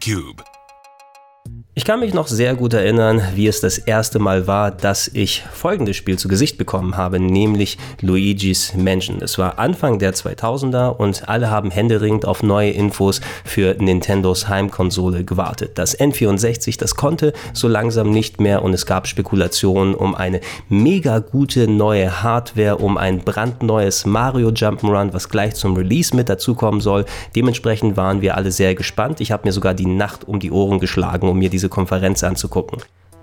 GameCube. Ich kann mich noch sehr gut erinnern, wie es das erste Mal war, dass ich folgendes Spiel zu Gesicht bekommen habe, nämlich Luigi's Mansion. Es war Anfang der 2000er und alle haben händeringend auf neue Infos für Nintendos Heimkonsole gewartet. Das N64, das konnte so langsam nicht mehr und es gab Spekulationen um eine mega gute neue Hardware, um ein brandneues Mario Jump'n'Run, was gleich zum Release mit dazukommen soll. Dementsprechend waren wir alle sehr gespannt. Ich habe mir sogar die Nacht um die Ohren geschlagen, um mir diese Konferenz anzugucken.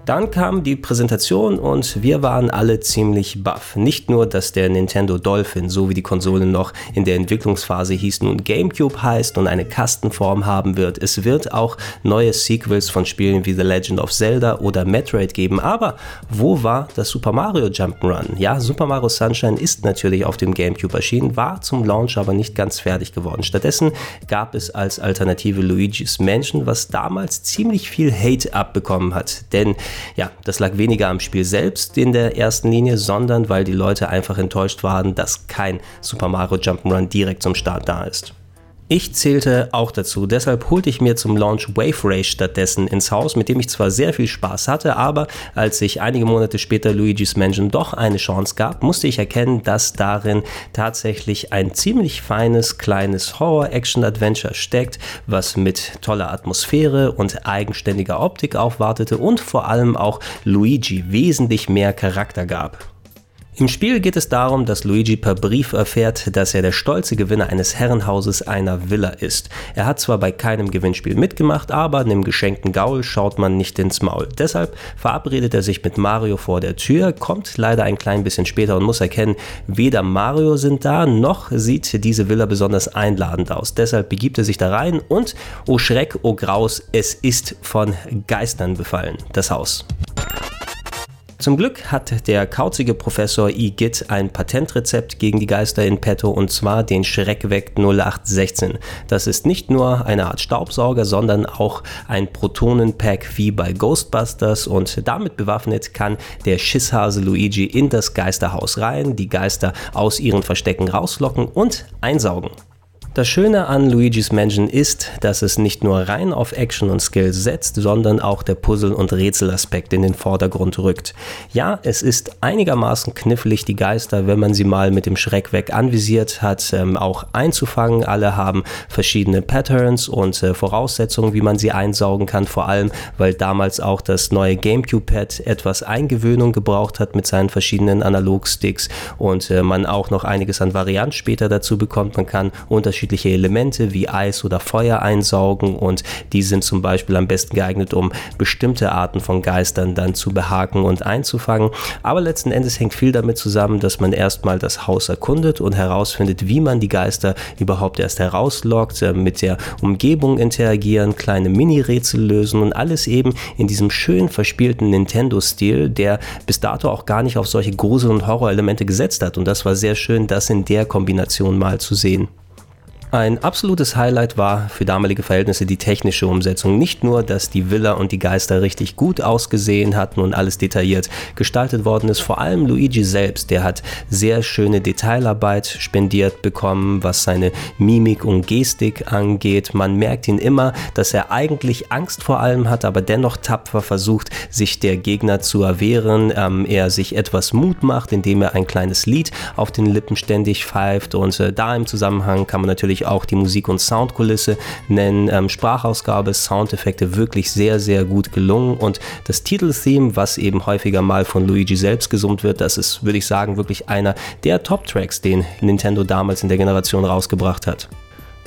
Dann kam die Präsentation und wir waren alle ziemlich baff. Nicht nur, dass der Nintendo Dolphin, so wie die Konsole noch in der Entwicklungsphase hieß, nun GameCube heißt und eine Kastenform haben wird. Es wird auch neue Sequels von Spielen wie The Legend of Zelda oder Metroid geben. Aber wo war das Super Mario Jump'n'Run? Ja, Super Mario Sunshine ist natürlich auf dem GameCube erschienen, war zum Launch aber nicht ganz fertig geworden. Stattdessen gab es als Alternative Luigi's Mansion, was damals ziemlich viel Hate abbekommen hat. Denn ja, das lag weniger am Spiel selbst in der ersten Linie, sondern weil die Leute einfach enttäuscht waren, dass kein Super Mario Jump'n'Run direkt zum Start da ist. Ich zählte auch dazu, deshalb holte ich mir zum Launch Wave Race stattdessen ins Haus, mit dem ich zwar sehr viel Spaß hatte, aber als ich einige Monate später Luigi's Mansion doch eine Chance gab, musste ich erkennen, dass darin tatsächlich ein ziemlich feines kleines Horror-Action-Adventure steckt, was mit toller Atmosphäre und eigenständiger Optik aufwartete und vor allem auch Luigi wesentlich mehr Charakter gab. Im Spiel geht es darum, dass Luigi per Brief erfährt, dass er der stolze Gewinner eines Herrenhauses einer Villa ist. Er hat zwar bei keinem Gewinnspiel mitgemacht, aber einem geschenkten Gaul schaut man nicht ins Maul. Deshalb verabredet er sich mit Mario vor der Tür, kommt leider ein klein bisschen später und muss erkennen, weder Mario sind da, noch sieht diese Villa besonders einladend aus. Deshalb begibt er sich da rein und, oh Schreck, oh Graus, es ist von Geistern befallen, das Haus. Zum Glück hat der kauzige Professor Igitt ein Patentrezept gegen die Geister in petto und zwar den Schreckweg 0816. Das ist nicht nur eine Art Staubsauger, sondern auch ein Protonenpack wie bei Ghostbusters und damit bewaffnet kann der Schisshase Luigi in das Geisterhaus rein, die Geister aus ihren Verstecken rauslocken und einsaugen. Das Schöne an Luigi's Mansion ist, dass es nicht nur rein auf Action und Skill setzt, sondern auch der Puzzle- und Rätselaspekt in den Vordergrund rückt. Ja, es ist einigermaßen knifflig, die Geister, wenn man sie mal mit dem Schreck weg anvisiert hat, ähm, auch einzufangen. Alle haben verschiedene Patterns und äh, Voraussetzungen, wie man sie einsaugen kann, vor allem, weil damals auch das neue GameCube-Pad etwas Eingewöhnung gebraucht hat mit seinen verschiedenen Analogsticks und äh, man auch noch einiges an Varianten später dazu bekommt. Man kann unterschiedliche unterschiedliche Elemente wie Eis oder Feuer einsaugen und die sind zum Beispiel am besten geeignet, um bestimmte Arten von Geistern dann zu behaken und einzufangen. Aber letzten Endes hängt viel damit zusammen, dass man erstmal das Haus erkundet und herausfindet, wie man die Geister überhaupt erst herauslockt, äh, mit der Umgebung interagieren, kleine Mini-Rätsel lösen und alles eben in diesem schön verspielten Nintendo-Stil, der bis dato auch gar nicht auf solche Grusel- und Horrorelemente gesetzt hat. Und das war sehr schön, das in der Kombination mal zu sehen. Ein absolutes Highlight war für damalige Verhältnisse die technische Umsetzung. Nicht nur, dass die Villa und die Geister richtig gut ausgesehen hatten und alles detailliert gestaltet worden ist, vor allem Luigi selbst, der hat sehr schöne Detailarbeit spendiert bekommen, was seine Mimik und Gestik angeht. Man merkt ihn immer, dass er eigentlich Angst vor allem hat, aber dennoch tapfer versucht, sich der Gegner zu erwehren. Ähm, er sich etwas Mut macht, indem er ein kleines Lied auf den Lippen ständig pfeift und äh, da im Zusammenhang kann man natürlich auch die Musik- und Soundkulisse nennen. Ähm, Sprachausgabe, Soundeffekte wirklich sehr, sehr gut gelungen und das Titeltheme, was eben häufiger mal von Luigi selbst gesummt wird, das ist, würde ich sagen, wirklich einer der Top-Tracks, den Nintendo damals in der Generation rausgebracht hat.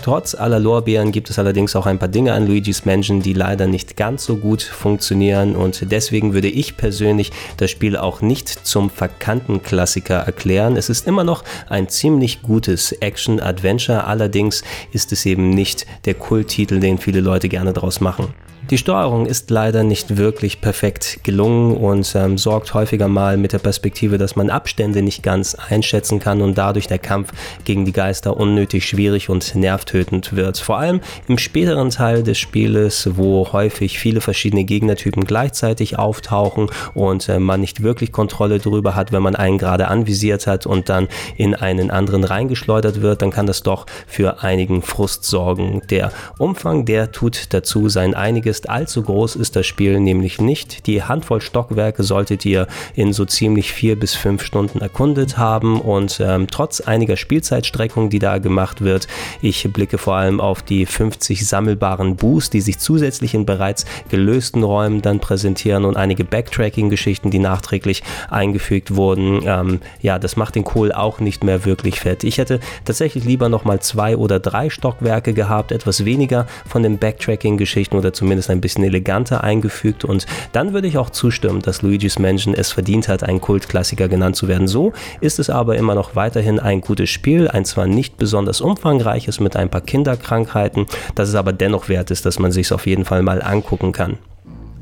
Trotz aller Lorbeeren gibt es allerdings auch ein paar Dinge an Luigi's Mansion, die leider nicht ganz so gut funktionieren und deswegen würde ich persönlich das Spiel auch nicht zum verkannten Klassiker erklären. Es ist immer noch ein ziemlich gutes Action-Adventure, allerdings ist es eben nicht der Kulttitel, den viele Leute gerne draus machen. Die Steuerung ist leider nicht wirklich perfekt gelungen und ähm, sorgt häufiger mal mit der Perspektive, dass man Abstände nicht ganz einschätzen kann und dadurch der Kampf gegen die Geister unnötig schwierig und nervtötend wird. Vor allem im späteren Teil des Spieles, wo häufig viele verschiedene Gegnertypen gleichzeitig auftauchen und äh, man nicht wirklich Kontrolle darüber hat, wenn man einen gerade anvisiert hat und dann in einen anderen reingeschleudert wird, dann kann das doch für einigen Frust sorgen. Der Umfang, der tut dazu sein einiges ist, allzu groß ist das Spiel nämlich nicht. Die Handvoll Stockwerke solltet ihr in so ziemlich vier bis fünf Stunden erkundet haben und ähm, trotz einiger Spielzeitstreckung, die da gemacht wird, ich blicke vor allem auf die 50 sammelbaren Boos, die sich zusätzlich in bereits gelösten Räumen dann präsentieren und einige Backtracking-Geschichten, die nachträglich eingefügt wurden. Ähm, ja, das macht den Kohl auch nicht mehr wirklich fett. Ich hätte tatsächlich lieber nochmal zwei oder drei Stockwerke gehabt, etwas weniger von den Backtracking-Geschichten oder zumindest ein bisschen eleganter eingefügt und dann würde ich auch zustimmen, dass Luigi's Mansion es verdient hat, ein Kultklassiker genannt zu werden. So ist es aber immer noch weiterhin ein gutes Spiel, ein zwar nicht besonders umfangreiches mit ein paar Kinderkrankheiten, das es aber dennoch wert ist, dass man sich auf jeden Fall mal angucken kann.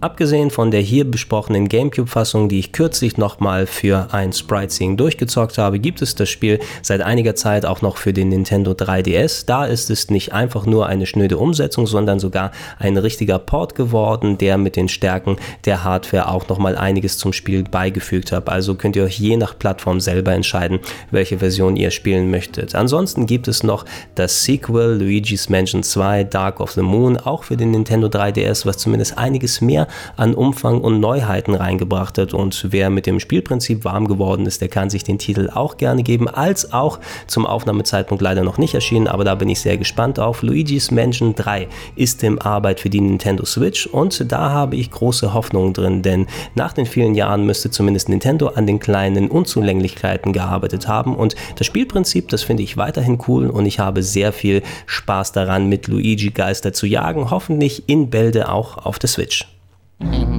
Abgesehen von der hier besprochenen GameCube-Fassung, die ich kürzlich nochmal für ein Sprite-Seeing durchgezockt habe, gibt es das Spiel seit einiger Zeit auch noch für den Nintendo 3DS. Da ist es nicht einfach nur eine schnöde Umsetzung, sondern sogar ein richtiger Port geworden, der mit den Stärken der Hardware auch nochmal einiges zum Spiel beigefügt hat. Also könnt ihr euch je nach Plattform selber entscheiden, welche Version ihr spielen möchtet. Ansonsten gibt es noch das Sequel Luigi's Mansion 2 Dark of the Moon, auch für den Nintendo 3DS, was zumindest einiges mehr an Umfang und Neuheiten reingebracht hat. Und wer mit dem Spielprinzip warm geworden ist, der kann sich den Titel auch gerne geben, als auch zum Aufnahmezeitpunkt leider noch nicht erschienen, aber da bin ich sehr gespannt auf. Luigi's Mansion 3 ist in Arbeit für die Nintendo Switch und da habe ich große Hoffnungen drin, denn nach den vielen Jahren müsste zumindest Nintendo an den kleinen Unzulänglichkeiten gearbeitet haben und das Spielprinzip, das finde ich weiterhin cool und ich habe sehr viel Spaß daran, mit Luigi Geister zu jagen, hoffentlich in Bälde auch auf der Switch. Mm-hmm.